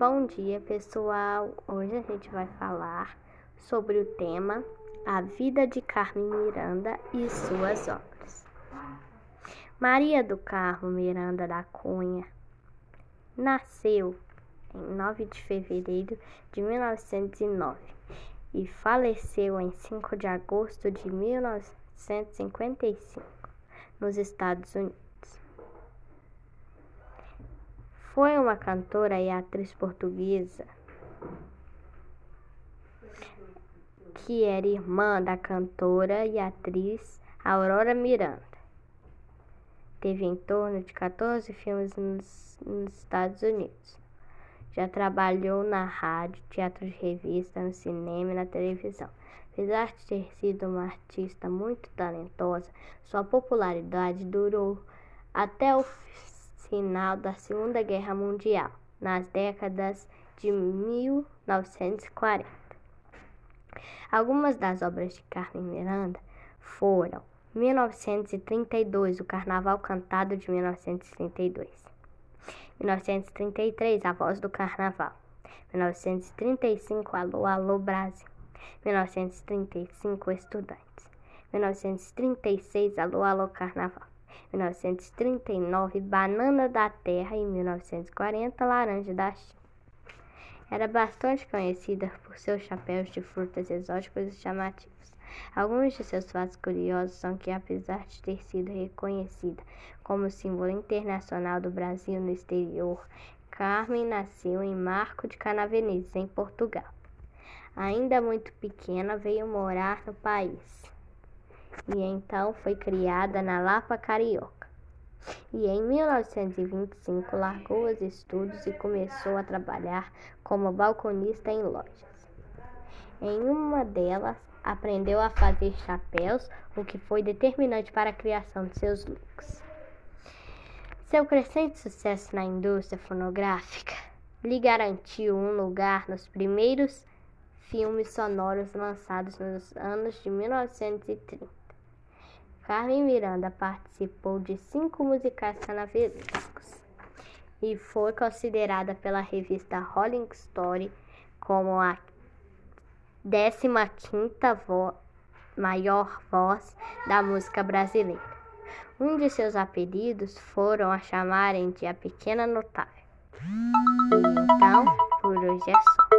Bom dia, pessoal. Hoje a gente vai falar sobre o tema A Vida de Carmen Miranda e suas obras. Maria do Carmo Miranda da Cunha nasceu em 9 de fevereiro de 1909 e faleceu em 5 de agosto de 1955 nos Estados Unidos. Foi uma cantora e atriz portuguesa que era irmã da cantora e atriz Aurora Miranda. Teve em torno de 14 filmes nos, nos Estados Unidos. Já trabalhou na rádio, teatro de revista, no cinema e na televisão. Apesar de ter sido uma artista muito talentosa, sua popularidade durou até o final da Segunda Guerra Mundial, nas décadas de 1940. Algumas das obras de Carmen Miranda foram 1932, O Carnaval Cantado de 1932. 1933, A Voz do Carnaval. 1935, Alô, Alô Brasil. 1935, Estudantes. 1936, Alô, Alô Carnaval. 1939, Banana da Terra e 1940, Laranja da China. Era bastante conhecida por seus chapéus de frutas exóticos e chamativos. Alguns de seus fatos curiosos são que, apesar de ter sido reconhecida como símbolo internacional do Brasil no exterior, Carmen nasceu em Marco de Canaveses, em Portugal. Ainda muito pequena, veio morar no país e então foi criada na Lapa Carioca. E em 1925 largou os estudos e começou a trabalhar como balconista em lojas. Em uma delas, aprendeu a fazer chapéus, o que foi determinante para a criação de seus looks. Seu crescente sucesso na indústria fonográfica lhe garantiu um lugar nos primeiros filmes sonoros lançados nos anos de 1930. Carmen Miranda participou de cinco musicais canavescos e foi considerada pela revista Rolling Stone como a 15ª vo maior voz da música brasileira. Um de seus apelidos foram a chamarem de a Pequena Notável. Então, por hoje é só.